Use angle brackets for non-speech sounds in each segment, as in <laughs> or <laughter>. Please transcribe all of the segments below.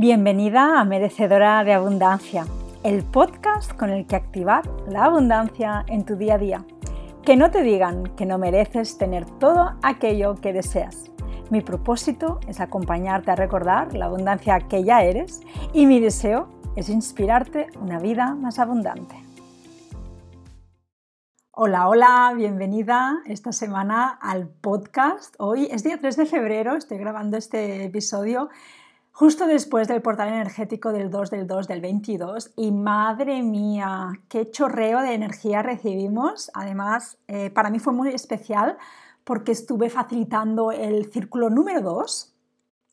Bienvenida a Merecedora de Abundancia, el podcast con el que activar la abundancia en tu día a día. Que no te digan que no mereces tener todo aquello que deseas. Mi propósito es acompañarte a recordar la abundancia que ya eres y mi deseo es inspirarte una vida más abundante. Hola, hola, bienvenida esta semana al podcast. Hoy es día 3 de febrero, estoy grabando este episodio justo después del portal energético del 2 del 2 del 22 y madre mía, qué chorreo de energía recibimos. Además, eh, para mí fue muy especial porque estuve facilitando el círculo número 2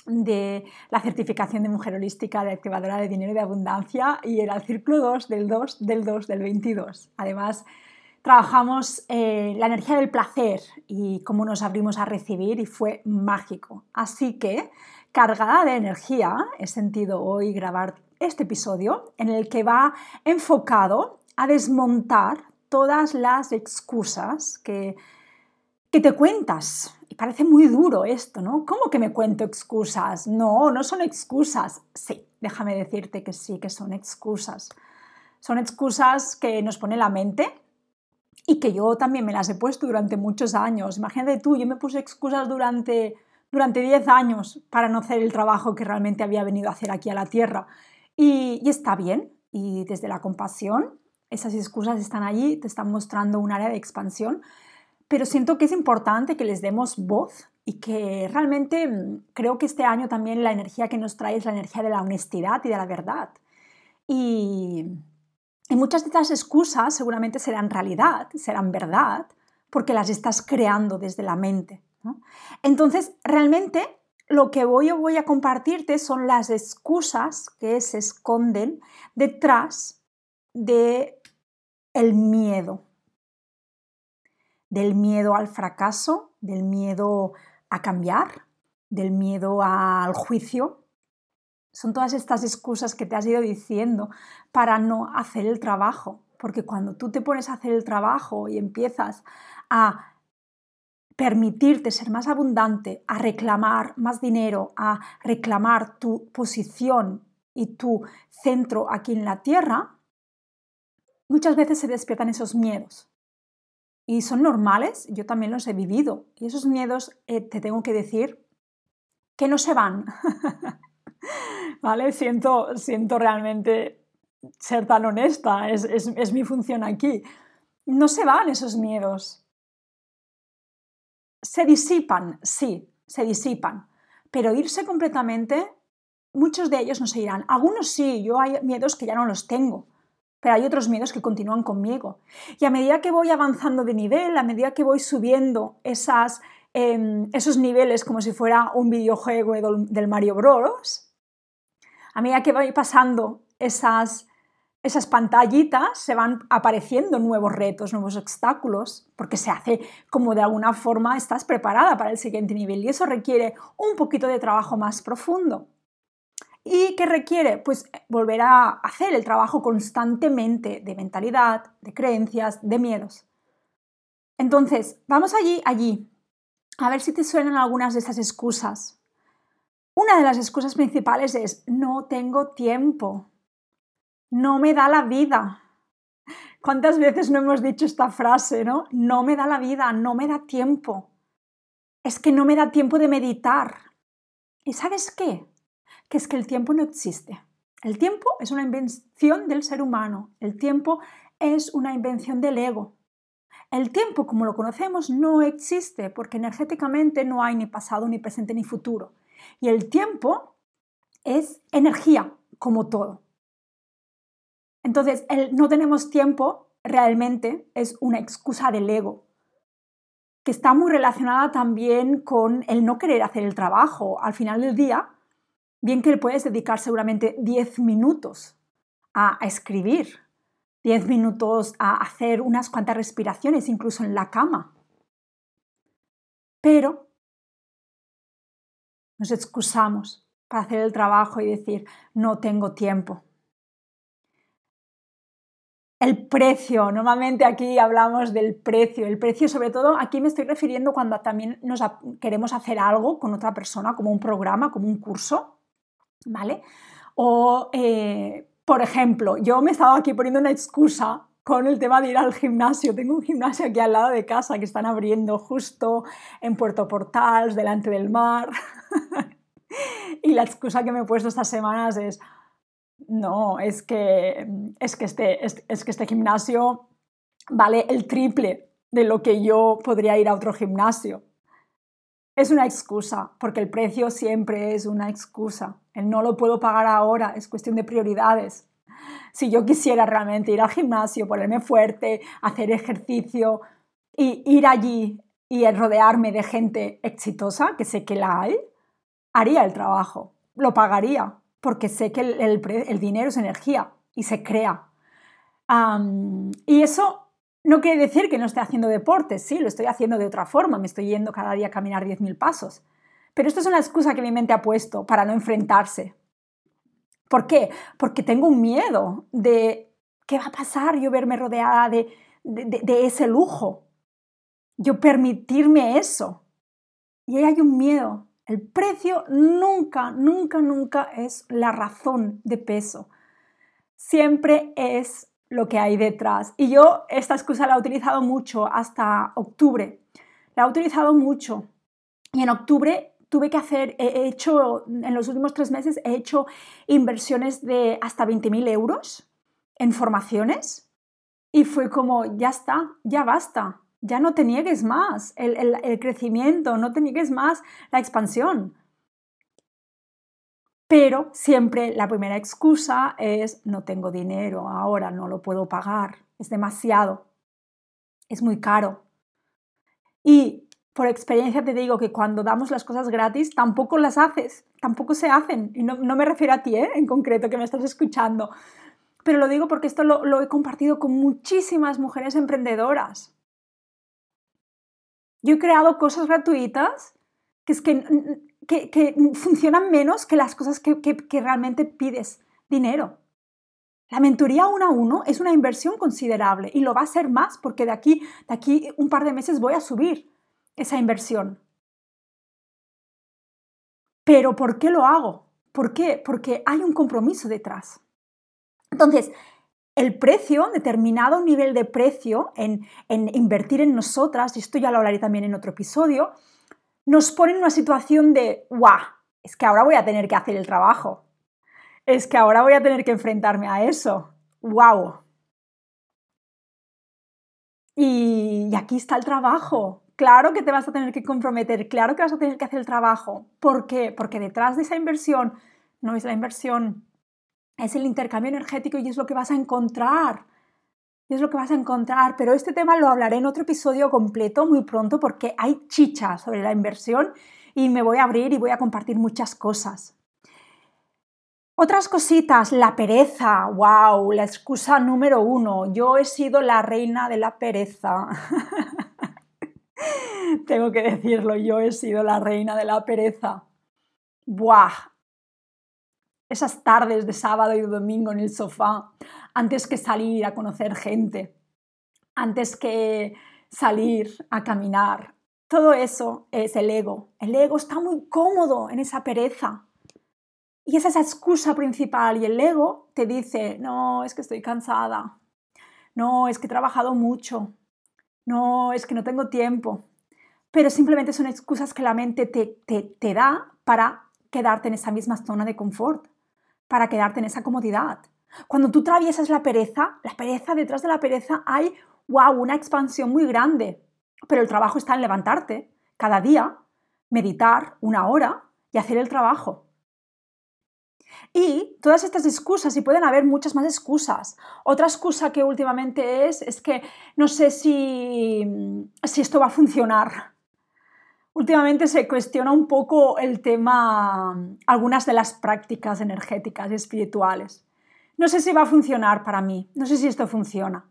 de la certificación de mujer holística de activadora de dinero y de abundancia y era el círculo 2 del 2 del 2 del 22. Además, trabajamos eh, la energía del placer y cómo nos abrimos a recibir y fue mágico. Así que cargada de energía, he sentido hoy grabar este episodio en el que va enfocado a desmontar todas las excusas que, que te cuentas. Y parece muy duro esto, ¿no? ¿Cómo que me cuento excusas? No, no son excusas. Sí, déjame decirte que sí, que son excusas. Son excusas que nos pone la mente y que yo también me las he puesto durante muchos años. Imagínate tú, yo me puse excusas durante durante 10 años para no hacer el trabajo que realmente había venido a hacer aquí a la Tierra. Y, está bien, y desde la compasión, esas excusas están allí, te están mostrando un área de expansión, pero siento que es importante que les demos voz y que realmente mm, creo que este año también la energía que nos trae es la energía de la honestidad y de la verdad. Y, y muchas de estas excusas seguramente serán realidad, serán verdad, porque las estás creando desde la mente. Entonces, realmente lo que voy, voy a compartirte son las excusas que se esconden detrás de el miedo. Del miedo al fracaso, del miedo a cambiar, del miedo al juicio. Son todas estas excusas que te has ido diciendo para no hacer el trabajo. Porque cuando tú te pones a hacer el trabajo y empiezas a permitirte ser más abundante, a reclamar más dinero, a reclamar tu posición y tu centro aquí en la tierra, muchas veces se despiertan esos miedos. Y son normales, yo también los he vivido. Y esos miedos, eh, te tengo que decir, que no se van. <laughs> <laughs> ¿Vale? Siento, siento realmente ser tan honesta, es mi función aquí. No se van esos miedos se disipan, sí, se disipan, pero irse completamente, muchos de ellos no se irán. Algunos sí, yo hay miedos que ya no los tengo, pero hay otros miedos que continúan conmigo. Y a medida que voy avanzando de nivel, a medida que voy subiendo esas, em, esos niveles como si fuera un videojuego del Mario Bros., a medida que voy pasando esas esas pantallitas se van apareciendo nuevos retos, nuevos obstáculos, porque se hace como de alguna forma estás preparada para el siguiente nivel y eso requiere un poquito de trabajo más profundo. ¿Y qué requiere? Pues volver a hacer el trabajo constantemente de mentalidad, de creencias, de miedos. Entonces, vamos allí, allí, a ver si te suenan algunas de esas excusas. Una de las excusas principales es no tengo tiempo no me da la vida. ¿Cuántas veces no hemos dicho esta frase, no? No me da la vida, no me da tiempo. Es que no me da tiempo de meditar. ¿Y sabes qué? Que es que el tiempo no existe. El tiempo es una invención del ser humano. El tiempo es una invención del ego. El tiempo, como lo conocemos, no existe porque energéticamente no hay ni pasado, ni presente, ni futuro. Y el tiempo es energía, como todo. Entonces, el no tenemos tiempo realmente es una excusa del ego, que está muy relacionada también con el no querer hacer el trabajo. Al final del día, bien que le puedes dedicar seguramente 10 minutos a, escribir, 10 minutos a hacer unas cuantas respiraciones, incluso en la cama. Pero nos excusamos para hacer el trabajo y decir, no tengo tiempo. El precio, normalmente aquí hablamos del precio. El precio, sobre todo, aquí me estoy refiriendo cuando también nos queremos hacer algo con otra persona, como un programa, como un curso. ¿vale? O, eh, por ejemplo, yo me estaba aquí poniendo una excusa con el tema de ir al gimnasio. Tengo un gimnasio aquí al lado de casa que están abriendo justo en Puerto Portal, delante del mar. <laughs> y la excusa que me he puesto estas semanas es, no, es que, es que, este, es, que este gimnasio vale el triple de lo que yo podría ir a otro gimnasio. Es una excusa, porque el precio siempre es una excusa. El no lo puedo pagar ahora, es cuestión de prioridades si yo quisiera realmente ir al gimnasio, ponerme fuerte, hacer ejercicio y ir allí y rodearme de gente exitosa, que sé que la hay, haría el trabajo, lo pagaría, porque sé que el, dinero es energía y se crea. y eso no quiere decir que no esté haciendo deporte, sí, lo estoy haciendo de otra forma, me estoy yendo cada día a caminar 10.000 pasos. Pero esto es una excusa que mi mente ha puesto para no enfrentarse ¿Por qué? Porque tengo un miedo de qué va a pasar yo verme rodeada de, ese lujo, yo permitirme eso. Y ahí hay un miedo. El precio nunca, nunca, nunca es la razón de peso. Siempre es lo que hay detrás. Y yo esta excusa la he utilizado mucho hasta octubre. La he utilizado mucho. Y en octubre tuve que hacer, he hecho, en los últimos tres meses, he hecho inversiones de hasta 20.000 euros en formaciones y fue como, ya está, ya basta, ya no te niegues más el, crecimiento, no te niegues más la expansión. Pero siempre la primera excusa es no tengo dinero, ahora no lo puedo pagar, es demasiado, es muy caro. Y por experiencia te digo que cuando damos las cosas gratis, tampoco las haces, tampoco se hacen. Y no, me refiero a ti ¿eh? en concreto que me estás escuchando, pero lo digo porque esto lo, he compartido con muchísimas mujeres emprendedoras. Yo he creado cosas gratuitas que, es que, que, funcionan menos que las cosas que, que, realmente pides dinero. La mentoría uno a uno es una inversión considerable y lo va a ser más porque de aquí, de aquí un par de meses voy a subir esa inversión. Pero ¿por qué lo hago? ¿Por qué? Porque hay un compromiso detrás. Entonces, el precio, determinado nivel de precio en, invertir en nosotras, y esto ya lo hablaré también en otro episodio, nos pone en una situación de, ¡guau! Es que ahora voy a tener que hacer el trabajo. Es que ahora voy a tener que enfrentarme a eso. ¡Wow! y aquí está el trabajo claro que te vas a tener que comprometer, claro que vas a tener que hacer el trabajo. ¿Por qué? Porque detrás de esa inversión no es la inversión, es el intercambio energético y es lo que vas a encontrar. Es lo que vas a encontrar, pero este tema lo hablaré en otro episodio completo muy pronto porque hay chicha sobre la inversión y me voy a abrir y voy a compartir muchas cosas. Otras cositas, la pereza, wow, la excusa número uno, yo he sido la reina de la pereza. <laughs> Tengo que decirlo, yo he sido la reina de la pereza. ¡Buah! Esas tardes de sábado y domingo en el sofá, antes que salir a conocer gente, antes que salir a caminar. Todo eso es el ego. El ego está muy cómodo en esa pereza. Y esa es la excusa principal. Y el ego te dice, no, es que estoy cansada. No, es que he trabajado mucho no, es que no tengo tiempo. Pero simplemente son excusas que la mente te, te, da para quedarte en esa misma zona de confort, para quedarte en esa comodidad. Cuando tú atraviesas la pereza, la pereza, detrás de la pereza hay, una expansión muy grande. Pero el trabajo está en levantarte cada día, meditar una hora y hacer el trabajo. Y todas estas excusas, y pueden haber muchas más excusas. Otra excusa que últimamente es, es que no sé si, si esto va a funcionar. Últimamente se cuestiona un poco el tema, algunas de las prácticas energéticas y espirituales. No sé si va a funcionar para mí, no sé si esto funciona.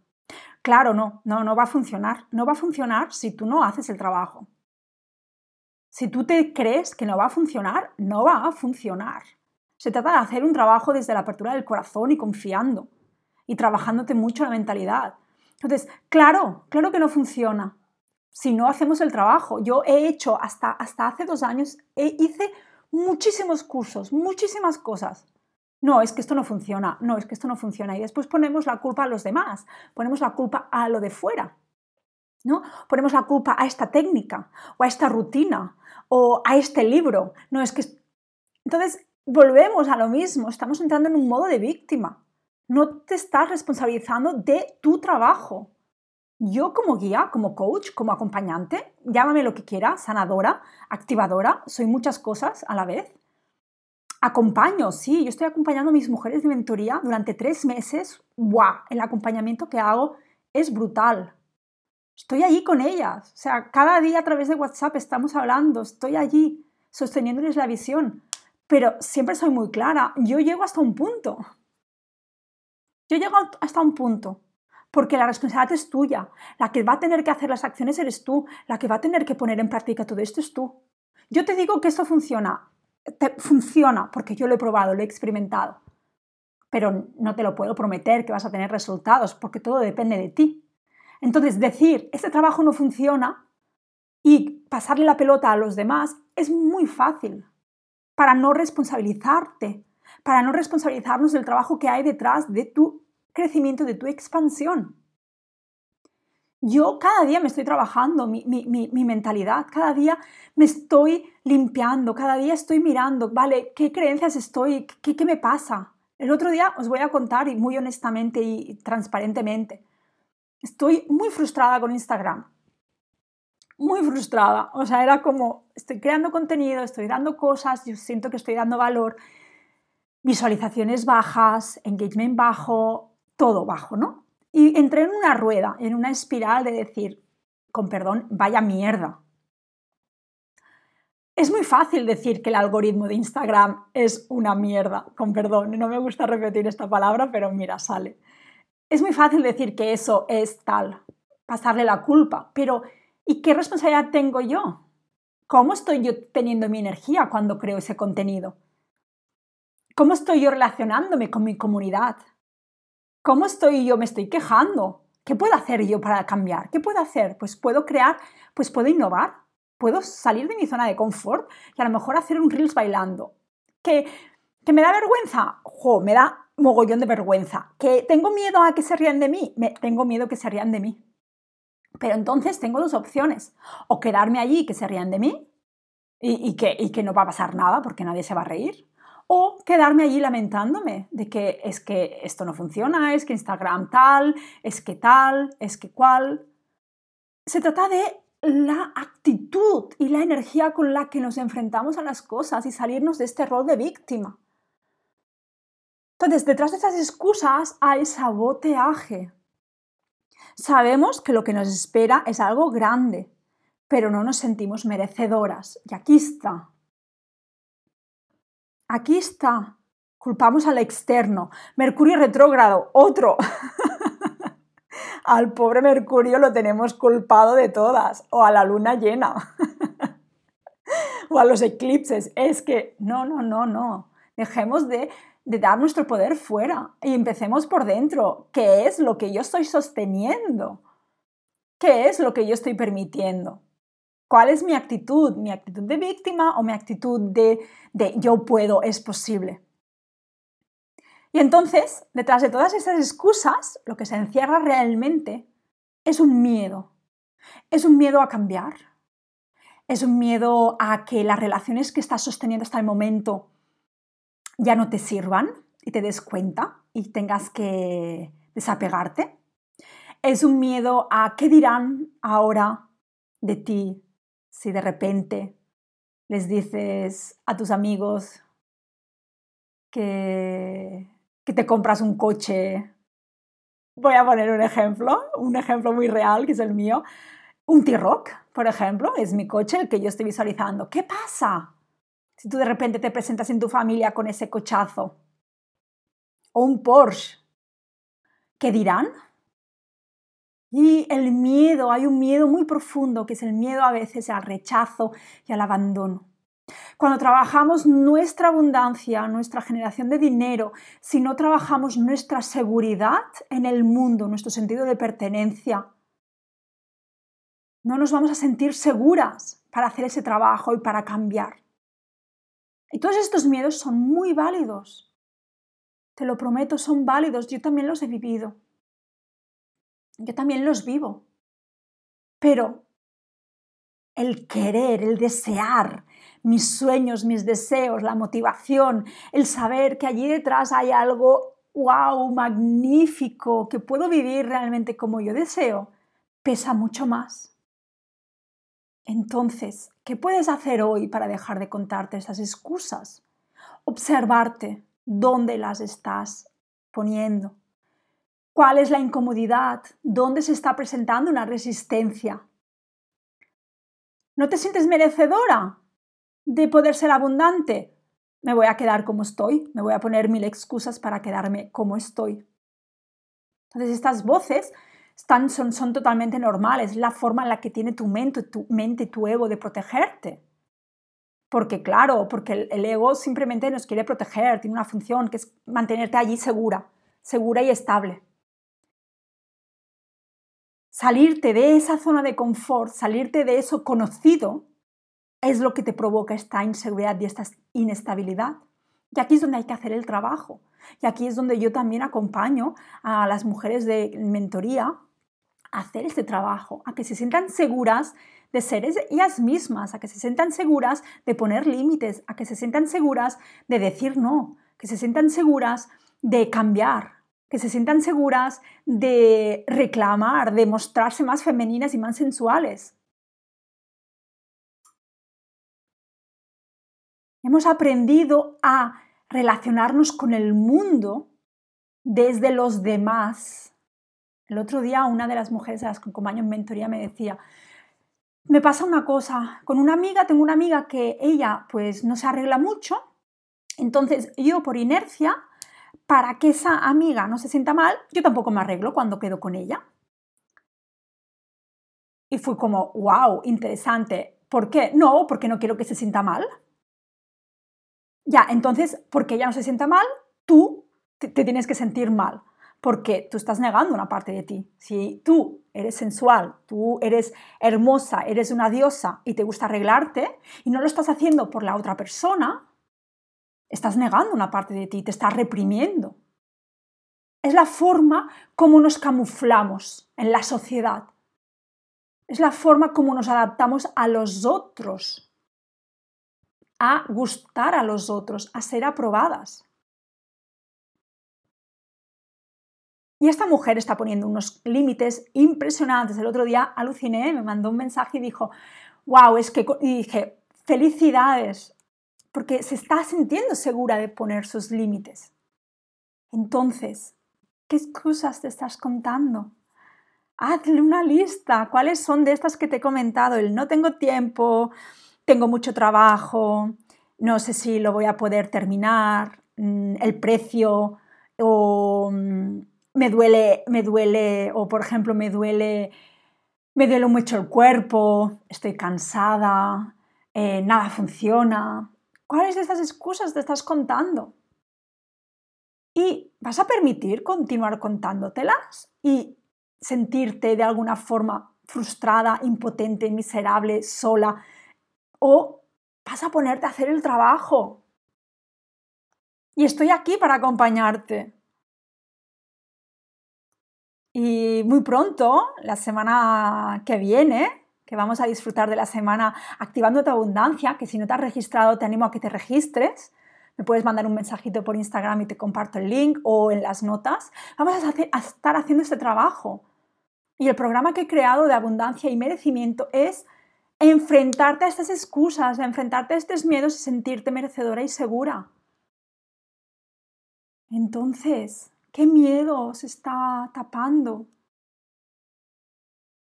Claro, no, no, no va a funcionar. No va a funcionar si tú no haces el trabajo. Si tú te crees que no va a funcionar, no va a funcionar. Se trata de hacer un trabajo desde la apertura del corazón y confiando y trabajándote mucho la mentalidad. Entonces, claro, claro que no funciona si no hacemos el trabajo. Yo he hecho hasta, hasta hace dos años, hice muchísimos cursos, muchísimas cosas. No, es que esto no funciona, no, es que esto no funciona. Y después ponemos la culpa a los demás, ponemos la culpa a lo de fuera. ¿no? Ponemos la culpa a esta técnica o a esta rutina o a este libro. No, es que... Entonces, volvemos a lo mismo, estamos entrando en un modo de víctima. No te estás responsabilizando de tu trabajo. Yo como guía, como coach, como acompañante, llámame lo que quiera, sanadora, activadora, soy muchas cosas a la vez. Acompaño, sí, yo estoy acompañando a mis mujeres de mentoría durante tres meses. ¡Guau! El acompañamiento que hago es brutal. Estoy allí con ellas. O sea, cada día a través de WhatsApp estamos hablando, estoy allí sosteniéndoles la visión. Pero siempre soy muy clara, yo llego hasta un punto. Yo llego hasta un punto, porque la responsabilidad es tuya. La que va a tener que hacer las acciones eres tú. La que va a tener que poner en práctica todo esto es tú. Yo te digo que esto funciona. funciona porque yo lo he probado, lo he experimentado. Pero no te lo puedo prometer que vas a tener resultados, porque todo depende de ti. Entonces, decir, este trabajo no funciona y pasarle la pelota a los demás es muy fácil para no responsabilizarte, para no responsabilizarnos del trabajo que hay detrás de tu crecimiento, de tu expansión. Yo cada día me estoy trabajando mi, mentalidad, cada día me estoy limpiando, cada día estoy mirando, vale, ¿qué creencias estoy? ¿Qué, qué me pasa? El otro día os voy a contar, y muy honestamente y transparentemente, estoy muy frustrada con Instagram. Muy frustrada. O sea, era como, estoy creando contenido, estoy dando cosas, yo siento que estoy dando valor. Visualizaciones bajas, engagement bajo, todo bajo, ¿no? Y entré en una rueda, en una espiral de decir, con perdón, vaya mierda. Es muy fácil decir que el algoritmo de Instagram es una mierda, con perdón, no me gusta repetir esta palabra, pero mira, sale. Es muy fácil decir que eso es tal, pasarle la culpa, pero ¿y qué responsabilidad tengo yo? ¿Cómo estoy yo teniendo mi energía cuando creo ese contenido? ¿Cómo estoy yo relacionándome con mi comunidad? ¿Cómo estoy yo? Me estoy quejando. ¿Qué puedo hacer yo para cambiar? ¿Qué puedo hacer? Pues puedo crear, pues puedo innovar, puedo salir de mi zona de confort y a lo mejor hacer un reels bailando. ¿Que, que me da vergüenza? ¡Jo! Me da mogollón de vergüenza. ¿Que tengo miedo a que se rían de mí? Tengo miedo que se rían de mí. Pero entonces tengo dos opciones. O quedarme allí y que se rían de mí y, que, y que no va a pasar nada porque nadie se va a reír. O quedarme allí lamentándome de que es que esto no funciona, es que Instagram tal, es que tal, es que cual. Se trata de la actitud y la energía con la que nos enfrentamos a las cosas y salirnos de este rol de víctima. Entonces, detrás de esas excusas hay saboteaje. Sabemos que lo que nos espera es algo grande, pero no nos sentimos merecedoras. Y aquí está. Aquí está. Culpamos al externo. Mercurio retrógrado, otro. <laughs> al pobre Mercurio lo tenemos culpado de todas. O a la luna llena. <laughs> o a los eclipses. Es que no, no, no, no. Dejemos de de dar nuestro poder fuera y empecemos por dentro. ¿Qué es lo que yo estoy sosteniendo? ¿Qué es lo que yo estoy permitiendo? ¿Cuál es mi actitud? ¿Mi actitud de víctima o mi actitud de, yo puedo, es posible? Y entonces, detrás de todas esas excusas, lo que se encierra realmente es un miedo. Es un miedo a cambiar. Es un miedo a que las relaciones que estás sosteniendo hasta el momento ya no te sirvan y te des cuenta y tengas que desapegarte. Es un miedo a qué dirán ahora de ti si de repente les dices a tus amigos que, que te compras un coche. Voy a poner un ejemplo, un ejemplo muy real que es el mío. Un T-Rock, por ejemplo, es mi coche el que yo estoy visualizando. ¿Qué pasa? si tú de repente te presentas en tu familia con ese cochazo o un Porsche, ¿qué dirán? Y el miedo, hay un miedo muy profundo que es el miedo a veces al rechazo y al abandono. Cuando trabajamos nuestra abundancia, nuestra generación de dinero, si no trabajamos nuestra seguridad en el mundo, nuestro sentido de pertenencia, no nos vamos a sentir seguras para hacer ese trabajo y para cambiar. Y todos estos miedos son muy válidos. Te lo prometo, son válidos. Yo también los he vivido. Yo también los vivo. Pero el querer, el desear, mis sueños, mis deseos, la motivación, el saber que allí detrás hay algo, wow, magnífico, que puedo vivir realmente como yo deseo, pesa mucho más. Entonces, ¿qué puedes hacer hoy para dejar de contarte esas excusas? Observarte dónde las estás poniendo. ¿Cuál es la incomodidad? ¿Dónde se está presentando una resistencia? ¿No te sientes merecedora de poder ser abundante? Me voy a quedar como estoy, me voy a poner mil excusas para quedarme como estoy. Entonces estas voces están, son, son totalmente normales, la forma en la que tiene tu mente, tu mente, tu ego de protegerte. Porque claro, porque el ego simplemente nos quiere proteger, tiene una función que es mantenerte allí segura, segura y estable salirte de esa zona de confort, salirte de eso conocido, es lo que te provoca esta inseguridad y esta inestabilidad. Y aquí es donde hay que hacer el trabajo. Y aquí es donde yo también acompaño a las mujeres de mentoría a hacer este trabajo, a que se sientan seguras de ser ellas mismas, a que se sientan seguras de poner límites, a que se sientan seguras de decir no, que se sientan seguras de cambiar, que se sientan seguras de reclamar, de mostrarse más femeninas y más sensuales. Hemos aprendido a relacionarnos con el mundo desde los demás. El otro día una de las mujeres a las que acompaño en mentoría me decía, me pasa una cosa, con una amiga, tengo una amiga que ella pues no se arregla mucho, entonces yo por inercia para que esa amiga no se sienta mal, yo tampoco me arreglo cuando quedo con ella. Y fui como, wow, interesante. ¿Por qué? No, porque no quiero que se sienta mal. Ya, entonces, porque ella no se sienta mal, tú te, tienes que sentir mal, porque tú estás negando una parte de ti. Si tú eres sensual, tú eres hermosa, eres una diosa y te gusta arreglarte y no lo estás haciendo por la otra persona, Estás negando una parte de ti, te estás reprimiendo. Es la forma como nos camuflamos en la sociedad. Es la forma como nos adaptamos a los otros, a gustar a los otros, a ser aprobadas. Y esta mujer está poniendo unos límites impresionantes. El otro día aluciné, me mandó un mensaje y dijo, wow, es que... Y dije, felicidades, porque se está sintiendo segura de poner sus límites. Entonces, ¿qué excusas te estás contando? Hazle una lista. ¿Cuáles son de estas que te he comentado? El no tengo tiempo, tengo mucho trabajo, no sé si lo voy a poder terminar, mm, el precio, o mm, me duele, me duele, o por ejemplo, me duele, me duele mucho el cuerpo, estoy cansada, eh, nada funciona, ¿Cuáles de estas excusas te estás contando? Y vas a permitir continuar contándotelas y sentirte de alguna forma frustrada, impotente, miserable, sola. O vas a ponerte a hacer el trabajo. Y estoy aquí para acompañarte. Y muy pronto, la semana que viene, que vamos a disfrutar de la semana activando tu abundancia, que si no te has registrado te animo a que te registres. Me puedes mandar un mensajito por Instagram y te comparto el link o en las notas. Vamos a, estar haciendo este trabajo. Y el programa que he creado de abundancia y merecimiento es enfrentarte a estas excusas, enfrentarte a estos miedos y sentirte merecedora y segura. Entonces, ¿qué miedo se está tapando?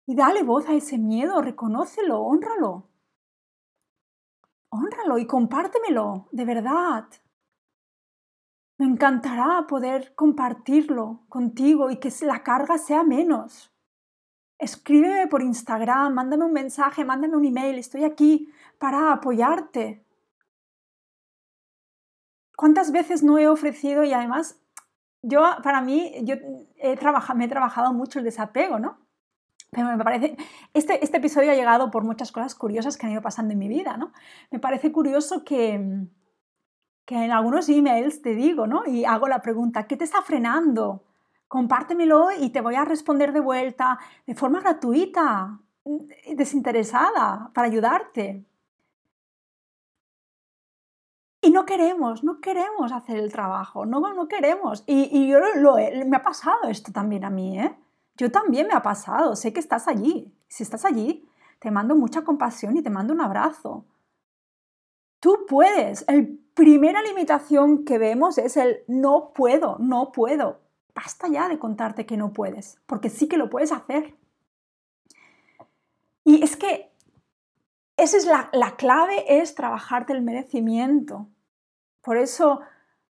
Y dale voz a ese miedo, reconócelo, honralo. Honralo y compártemelo, de verdad. Me encantará poder compartirlo contigo y que la carga sea menos. Escríbeme por Instagram, mándame un mensaje, mándame un email, estoy aquí para apoyarte. ¿Cuántas veces no he ofrecido y además yo, para mí, yo he trabajado, me he trabajado mucho el desapego, ¿no? Pero me parece, este, este episodio ha llegado por muchas cosas curiosas que han ido pasando en mi vida, ¿no? Me parece curioso que, que en algunos emails te digo, ¿no? Y hago la pregunta, ¿qué te está frenando? Compártemelo y te voy a responder de vuelta de forma gratuita, desinteresada, para ayudarte. Y no queremos, no queremos hacer el trabajo, no, no queremos. Y, yo lo, me ha pasado esto también a mí, ¿eh? Yo también me ha pasado, sé que estás allí. Si estás allí, te mando mucha compasión y te mando un abrazo. Tú puedes. La primera limitación que vemos es el no puedo, no puedo. Basta ya de contarte que no puedes, porque sí que lo puedes hacer. Y es que esa es la, la clave, es trabajarte el merecimiento. Por eso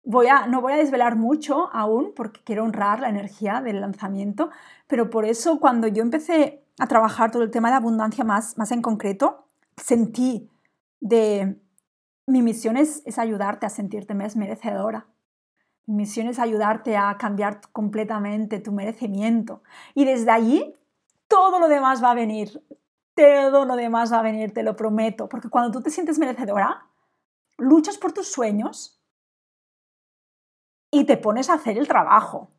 no voy a desvelar mucho aún, porque quiero honrar la energía del lanzamiento, pero por eso cuando yo empecé a trabajar todo el tema de abundancia más, más en concreto, sentí de mi misión es, ayudarte a sentirte más merecedora. Mi misión es ayudarte a cambiar completamente tu merecimiento. Y desde allí, todo lo demás va a venir. Todo lo demás va a venir, te lo prometo. Porque cuando tú te sientes merecedora, luchas por tus sueños y te pones a hacer el trabajo.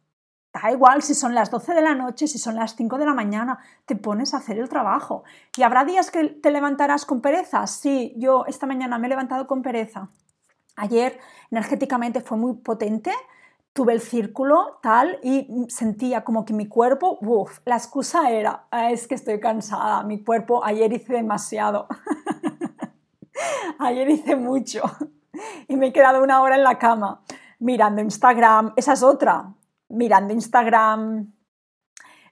Da igual si son las 12 de la noche, si son las 5 de la mañana, te pones a hacer el trabajo. ¿Y habrá días que te levantarás con pereza? Sí, yo esta mañana me he levantado con pereza. Ayer energéticamente fue muy potente, tuve el círculo tal y sentía como que mi cuerpo, uff, la excusa era, ah, es que estoy cansada, mi cuerpo, ayer hice demasiado, <laughs> ayer hice mucho y me he quedado una hora en la cama mirando Instagram, esa es otra, mirando Instagram,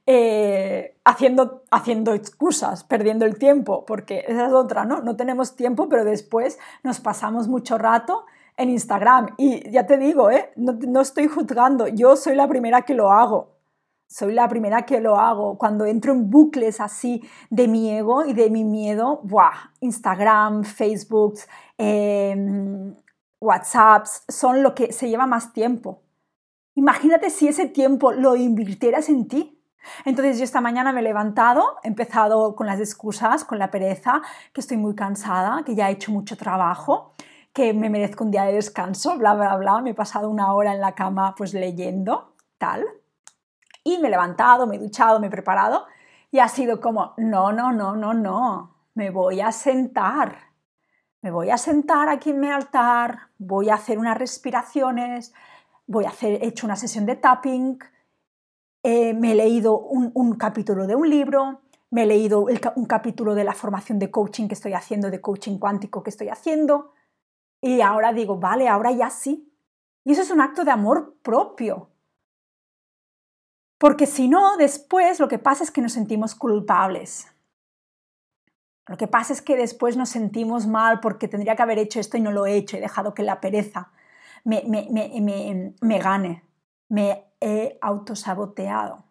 eh, haciendo, haciendo excusas, perdiendo el tiempo, porque esa es otra, ¿no? No tenemos tiempo, pero después nos pasamos mucho rato en Instagram. Y ya te digo, ¿eh? no, no estoy juzgando, yo soy la primera que lo hago. Soy la primera que lo hago. Cuando entro en bucles así de mi ego y de mi miedo, ¡buah! Instagram, Facebook, eh, WhatsApps son lo que se lleva más tiempo. Imagínate si ese tiempo lo invirtieras en ti. Entonces yo esta mañana me he levantado, he empezado con las excusas, con la pereza, que estoy muy cansada, que ya he hecho mucho trabajo, que me merezco un día de descanso, bla, bla, bla. Me he pasado una hora en la cama pues leyendo, tal. Y me he levantado, me he duchado, me he preparado y ha sido como, no, no, no, no, no, me voy a sentar. Me voy a sentar aquí en mi altar, voy a hacer unas respiraciones, voy a hacer, he hecho una sesión de tapping, eh, me he leído un, capítulo de un libro, me he leído un capítulo de la formación de coaching que estoy haciendo, de coaching cuántico que estoy haciendo, y ahora digo, vale, ahora ya sí. Y eso es un acto de amor propio. Porque si no, después lo que pasa es que nos sentimos culpables. Lo que pasa es que después nos sentimos mal porque tendría que haber hecho esto y no lo he hecho, he dejado que la pereza me, me, me, me gane, me he autosaboteado.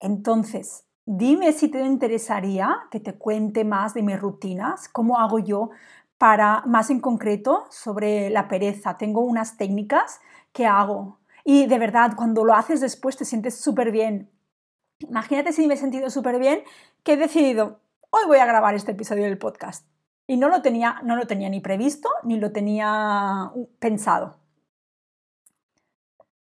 Entonces, dime si te interesaría que te cuente más de mis rutinas, cómo hago yo para, más en concreto, sobre la pereza. Tengo unas técnicas que hago y de verdad, cuando lo haces después te sientes súper bien. Imagínate si me he sentido súper bien que he decidido, hoy voy a grabar este episodio del podcast. Y no lo tenía, no lo tenía ni previsto ni lo tenía pensado.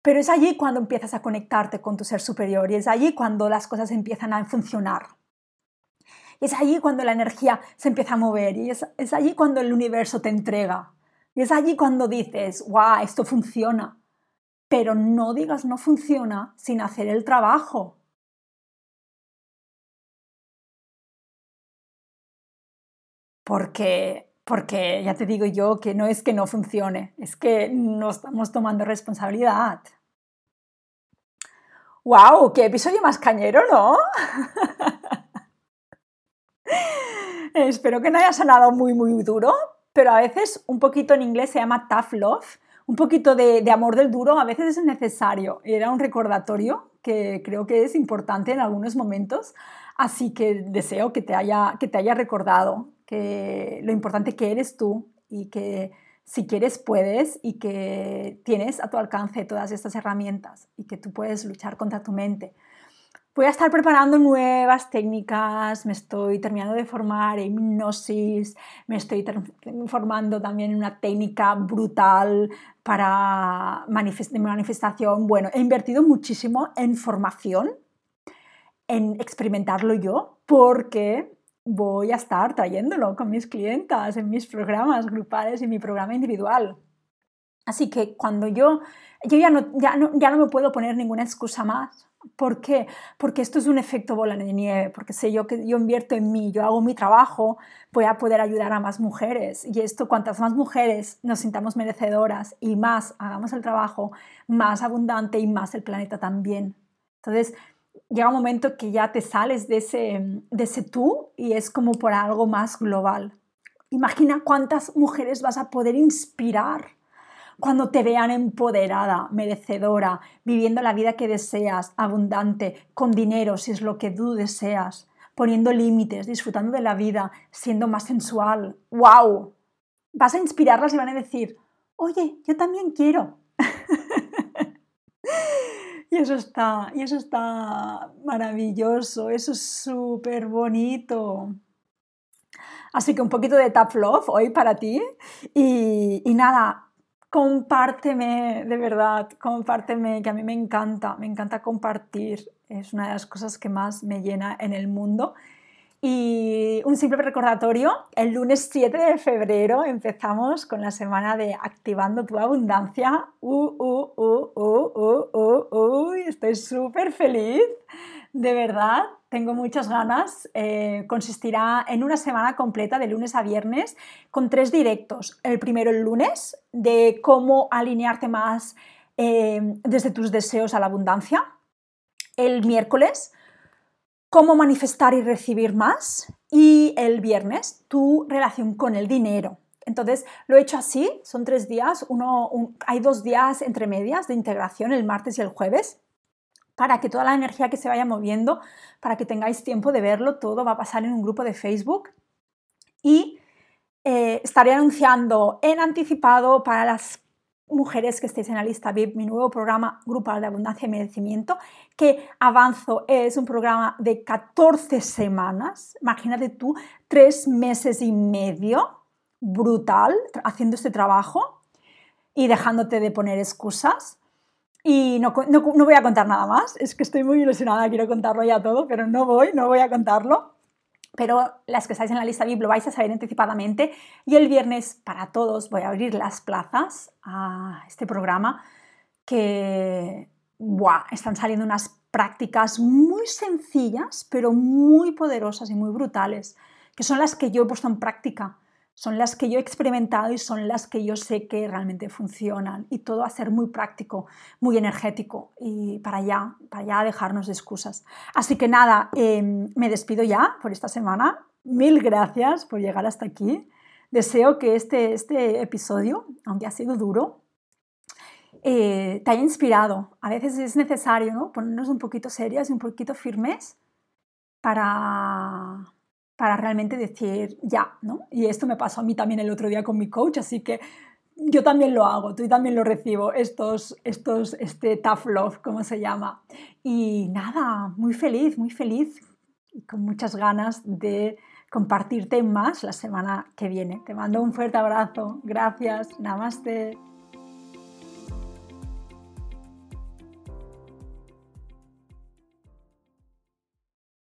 Pero es allí cuando empiezas a conectarte con tu ser superior y es allí cuando las cosas empiezan a funcionar. Es allí cuando la energía se empieza a mover y es, es allí cuando el universo te entrega. Y es allí cuando dices, wow, esto funciona. Pero no digas no funciona sin hacer el trabajo. Porque, porque ya te digo yo que no es que no funcione, es que no estamos tomando responsabilidad. ¡Wow! ¡Qué episodio más cañero, ¿no? <laughs> Espero que no haya sonado muy, muy duro, pero a veces un poquito en inglés se llama tough love, un poquito de, de, amor del duro a veces es necesario. Era un recordatorio que creo que es importante en algunos momentos, así que deseo que te haya, que te haya recordado que lo importante que eres tú y que si quieres puedes y que tienes a tu alcance todas estas herramientas y que tú puedes luchar contra tu mente. voy a estar preparando nuevas técnicas, me estoy terminando de formar en hipnosis, me estoy formando también en una técnica brutal para manifestación. Bueno, he invertido muchísimo en formación, en experimentarlo yo, porque voy a estar trayéndolo con mis clientas en mis programas grupales y mi programa individual. Así que cuando yo, yo ya, no, ya, no, ya no me puedo poner ninguna excusa más ¿Por qué? Porque esto es un efecto bola de nieve, porque sé yo que yo invierto en mí, yo hago mi trabajo, voy a poder ayudar a más mujeres. Y esto, cuantas más mujeres nos sintamos merecedoras y más hagamos el trabajo, más abundante y más el planeta también. Entonces, llega un momento que ya te sales de ese, de ese tú y es como por algo más global. Imagina cuántas mujeres vas a poder inspirar cuando te vean empoderada, merecedora, viviendo la vida que deseas, abundante, con dinero si es lo que tú deseas, poniendo límites, disfrutando de la vida, siendo más sensual. ¡Wow! Vas a inspirarlas y van a decir, oye, yo también quiero. <laughs> y eso está, y eso está maravilloso, eso es súper bonito. Así que un poquito de tough love hoy para ti. Y, y nada, compárteme, de verdad, compárteme, que a mí me encanta, me encanta compartir, es una de las cosas que más me llena en el mundo. Y un simple recordatorio, el lunes 7 de febrero empezamos con la semana de Activando tu Abundancia. Uh, uh, uh, estoy súper feliz, de verdad tengo muchas ganas. Eh, consistirá en una semana completa de lunes a viernes con tres directos. El primero el lunes de cómo alinearte más eh, desde tus deseos a la abundancia. El miércoles cómo manifestar y recibir más. Y el viernes tu relación con el dinero. Entonces lo he hecho así, son tres días, uno, hay dos días entre medias de integración, el martes y el jueves para que toda la energía que se vaya moviendo, para que tengáis tiempo de verlo, todo va a pasar en un grupo de Facebook y eh, estaré anunciando en anticipado para las mujeres que estéis en la lista VIP mi nuevo programa grupal de abundancia y merecimiento que avanzo es un programa de 14 semanas imagínate tú tres meses y medio brutal haciendo este trabajo y dejándote de poner excusas y no, voy a contar nada más, es que estoy muy ilusionada, quiero contarlo ya todo, pero no voy, no voy a contarlo. Pero las que estáis en la lista VIP lo vais a saber anticipadamente. Y el viernes para todos voy a abrir las plazas a este programa que están saliendo unas prácticas muy sencillas, pero muy poderosas y muy brutales, que son las que yo he puesto en práctica son las que yo he experimentado y son las que yo sé que realmente funcionan. Y todo a ser muy práctico, muy energético y para allá, para allá dejarnos de excusas. Así que nada, em, me despido ya por esta semana. Mil gracias por llegar hasta aquí. Deseo que este, este episodio, aunque ha sido duro, eh, te haya inspirado. A veces es necesario ¿no? ponernos un poquito serias y un poquito firmes para, para realmente decir ya, ¿no? Y esto me pasó a mí también el otro día con mi coach, así que yo también lo hago, tú también lo recibo, estos, estos, este tough love, como se llama. Y nada, muy feliz, muy feliz y con muchas ganas de compartirte más la semana que viene. Te mando un fuerte abrazo, gracias, namaste.